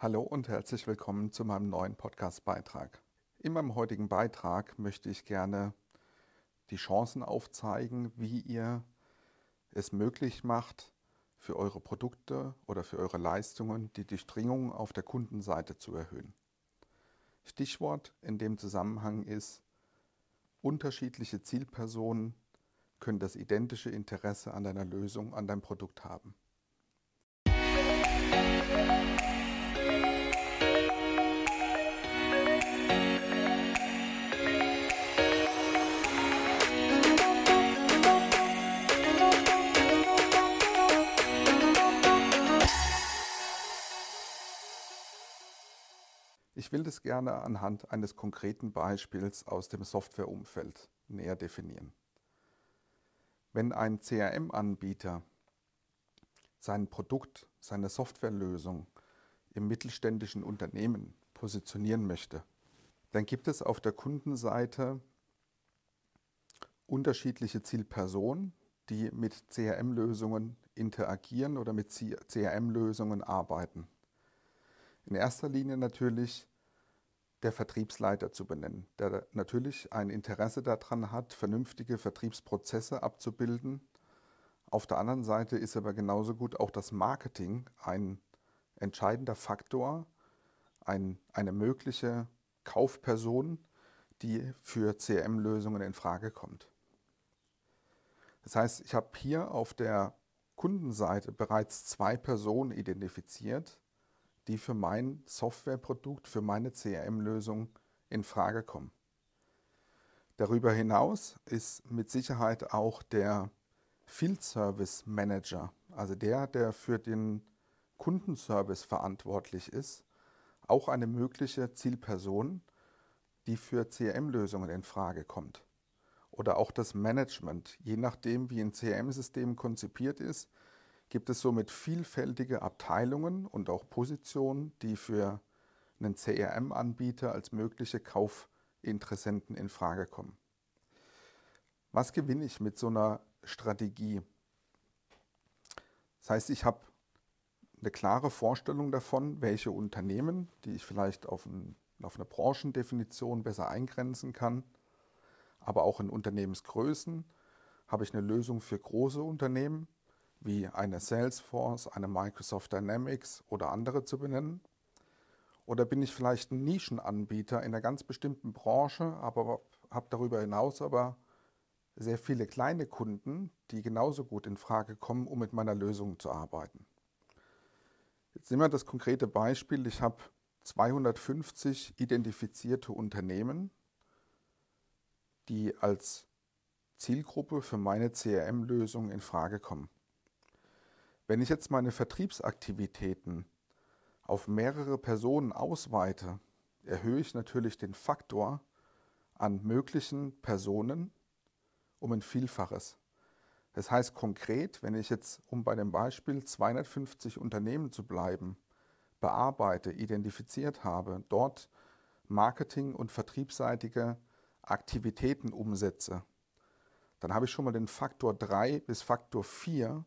Hallo und herzlich willkommen zu meinem neuen Podcast-Beitrag. In meinem heutigen Beitrag möchte ich gerne die Chancen aufzeigen, wie ihr es möglich macht, für eure Produkte oder für eure Leistungen die Durchdringung auf der Kundenseite zu erhöhen. Stichwort in dem Zusammenhang ist, unterschiedliche Zielpersonen können das identische Interesse an deiner Lösung, an deinem Produkt haben. Ich will das gerne anhand eines konkreten Beispiels aus dem Softwareumfeld näher definieren. Wenn ein CRM-Anbieter sein Produkt, seine Softwarelösung im mittelständischen Unternehmen positionieren möchte, dann gibt es auf der Kundenseite unterschiedliche Zielpersonen, die mit CRM-Lösungen interagieren oder mit CRM-Lösungen arbeiten. In erster Linie natürlich der Vertriebsleiter zu benennen, der natürlich ein Interesse daran hat, vernünftige Vertriebsprozesse abzubilden. Auf der anderen Seite ist aber genauso gut auch das Marketing ein entscheidender Faktor, ein, eine mögliche Kaufperson, die für CRM-Lösungen in Frage kommt. Das heißt, ich habe hier auf der Kundenseite bereits zwei Personen identifiziert, die für mein Softwareprodukt, für meine CRM-Lösung in Frage kommen. Darüber hinaus ist mit Sicherheit auch der Field Service Manager, also der, der für den Kundenservice verantwortlich ist, auch eine mögliche Zielperson, die für CRM-Lösungen in Frage kommt. Oder auch das Management, je nachdem, wie ein CRM-System konzipiert ist, gibt es somit vielfältige Abteilungen und auch Positionen, die für einen CRM-Anbieter als mögliche Kaufinteressenten in Frage kommen. Was gewinne ich mit so einer Strategie? Das heißt, ich habe eine klare Vorstellung davon, welche Unternehmen, die ich vielleicht auf, ein, auf eine Branchendefinition besser eingrenzen kann, aber auch in Unternehmensgrößen, habe ich eine Lösung für große Unternehmen, wie eine Salesforce, eine Microsoft Dynamics oder andere zu benennen? Oder bin ich vielleicht ein Nischenanbieter in einer ganz bestimmten Branche, aber habe darüber hinaus aber sehr viele kleine Kunden, die genauso gut in Frage kommen, um mit meiner Lösung zu arbeiten? Jetzt nehmen wir das konkrete Beispiel. Ich habe 250 identifizierte Unternehmen, die als Zielgruppe für meine CRM-Lösung in Frage kommen. Wenn ich jetzt meine Vertriebsaktivitäten auf mehrere Personen ausweite, erhöhe ich natürlich den Faktor an möglichen Personen um ein Vielfaches. Das heißt konkret, wenn ich jetzt, um bei dem Beispiel 250 Unternehmen zu bleiben, bearbeite, identifiziert habe, dort marketing- und vertriebsseitige Aktivitäten umsetze, dann habe ich schon mal den Faktor 3 bis Faktor 4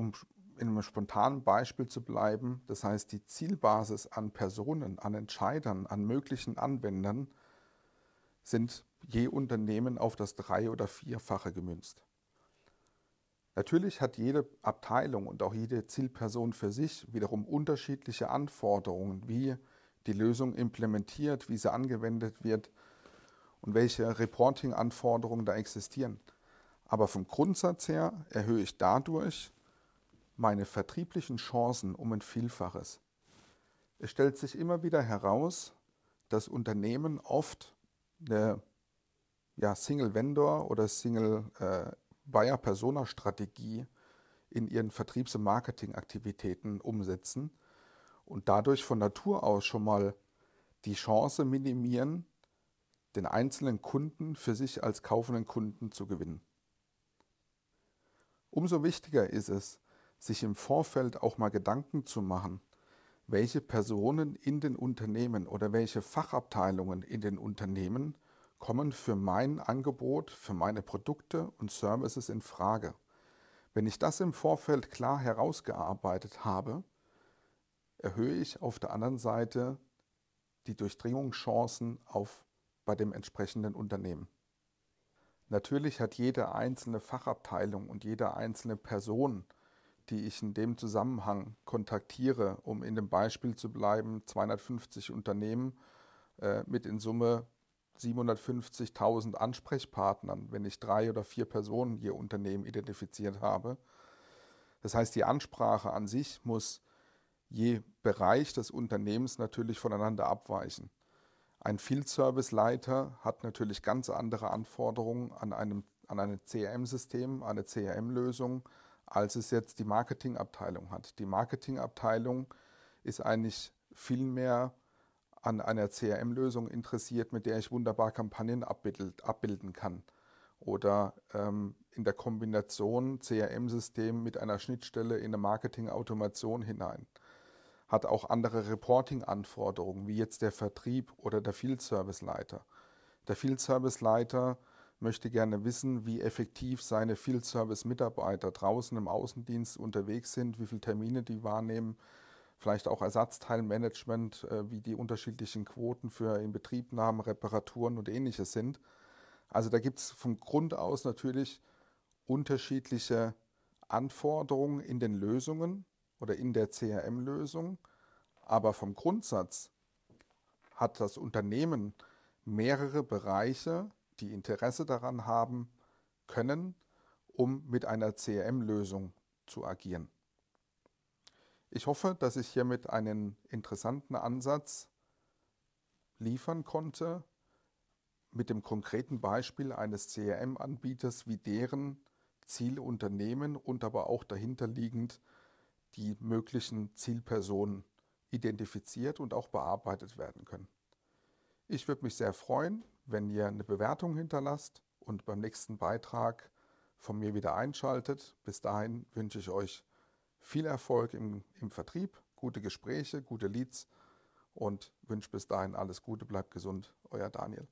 um in einem spontanen Beispiel zu bleiben, das heißt die Zielbasis an Personen, an Entscheidern, an möglichen Anwendern sind je Unternehmen auf das drei- oder vierfache gemünzt. Natürlich hat jede Abteilung und auch jede Zielperson für sich wiederum unterschiedliche Anforderungen, wie die Lösung implementiert, wie sie angewendet wird und welche Reporting-Anforderungen da existieren. Aber vom Grundsatz her erhöhe ich dadurch meine vertrieblichen Chancen um ein Vielfaches. Es stellt sich immer wieder heraus, dass Unternehmen oft eine ja, Single-Vendor- oder Single-Buyer-Persona-Strategie in ihren Vertriebs- und Marketingaktivitäten umsetzen und dadurch von Natur aus schon mal die Chance minimieren, den einzelnen Kunden für sich als kaufenden Kunden zu gewinnen. Umso wichtiger ist es, sich im Vorfeld auch mal Gedanken zu machen, welche Personen in den Unternehmen oder welche Fachabteilungen in den Unternehmen kommen für mein Angebot, für meine Produkte und Services in Frage. Wenn ich das im Vorfeld klar herausgearbeitet habe, erhöhe ich auf der anderen Seite die Durchdringungschancen auf, bei dem entsprechenden Unternehmen. Natürlich hat jede einzelne Fachabteilung und jede einzelne Person, die ich in dem Zusammenhang kontaktiere, um in dem Beispiel zu bleiben, 250 Unternehmen äh, mit in Summe 750.000 Ansprechpartnern, wenn ich drei oder vier Personen je Unternehmen identifiziert habe. Das heißt, die Ansprache an sich muss je Bereich des Unternehmens natürlich voneinander abweichen. Ein Field Service Leiter hat natürlich ganz andere Anforderungen an, einem, an ein CRM-System, eine CRM-Lösung, als es jetzt die Marketingabteilung hat. Die Marketingabteilung ist eigentlich viel mehr an einer CRM-Lösung interessiert, mit der ich wunderbar Kampagnen abbilden kann. Oder ähm, in der Kombination CRM-System mit einer Schnittstelle in eine Marketing-Automation hinein. Hat auch andere Reporting-Anforderungen, wie jetzt der Vertrieb oder der Field-Service-Leiter. Der Field-Service-Leiter möchte gerne wissen, wie effektiv seine Field-Service-Mitarbeiter draußen im Außendienst unterwegs sind, wie viele Termine die wahrnehmen, vielleicht auch Ersatzteilmanagement, äh, wie die unterschiedlichen Quoten für Inbetriebnahmen, Reparaturen und ähnliches sind. Also da gibt es vom Grund aus natürlich unterschiedliche Anforderungen in den Lösungen oder in der CRM-Lösung, aber vom Grundsatz hat das Unternehmen mehrere Bereiche, die Interesse daran haben können, um mit einer CRM-Lösung zu agieren. Ich hoffe, dass ich hiermit einen interessanten Ansatz liefern konnte mit dem konkreten Beispiel eines CRM-Anbieters, wie deren Zielunternehmen und aber auch dahinterliegend die möglichen Zielpersonen identifiziert und auch bearbeitet werden können. Ich würde mich sehr freuen, wenn ihr eine Bewertung hinterlasst und beim nächsten Beitrag von mir wieder einschaltet. Bis dahin wünsche ich euch viel Erfolg im, im Vertrieb, gute Gespräche, gute Leads und wünsche bis dahin alles Gute, bleibt gesund, euer Daniel.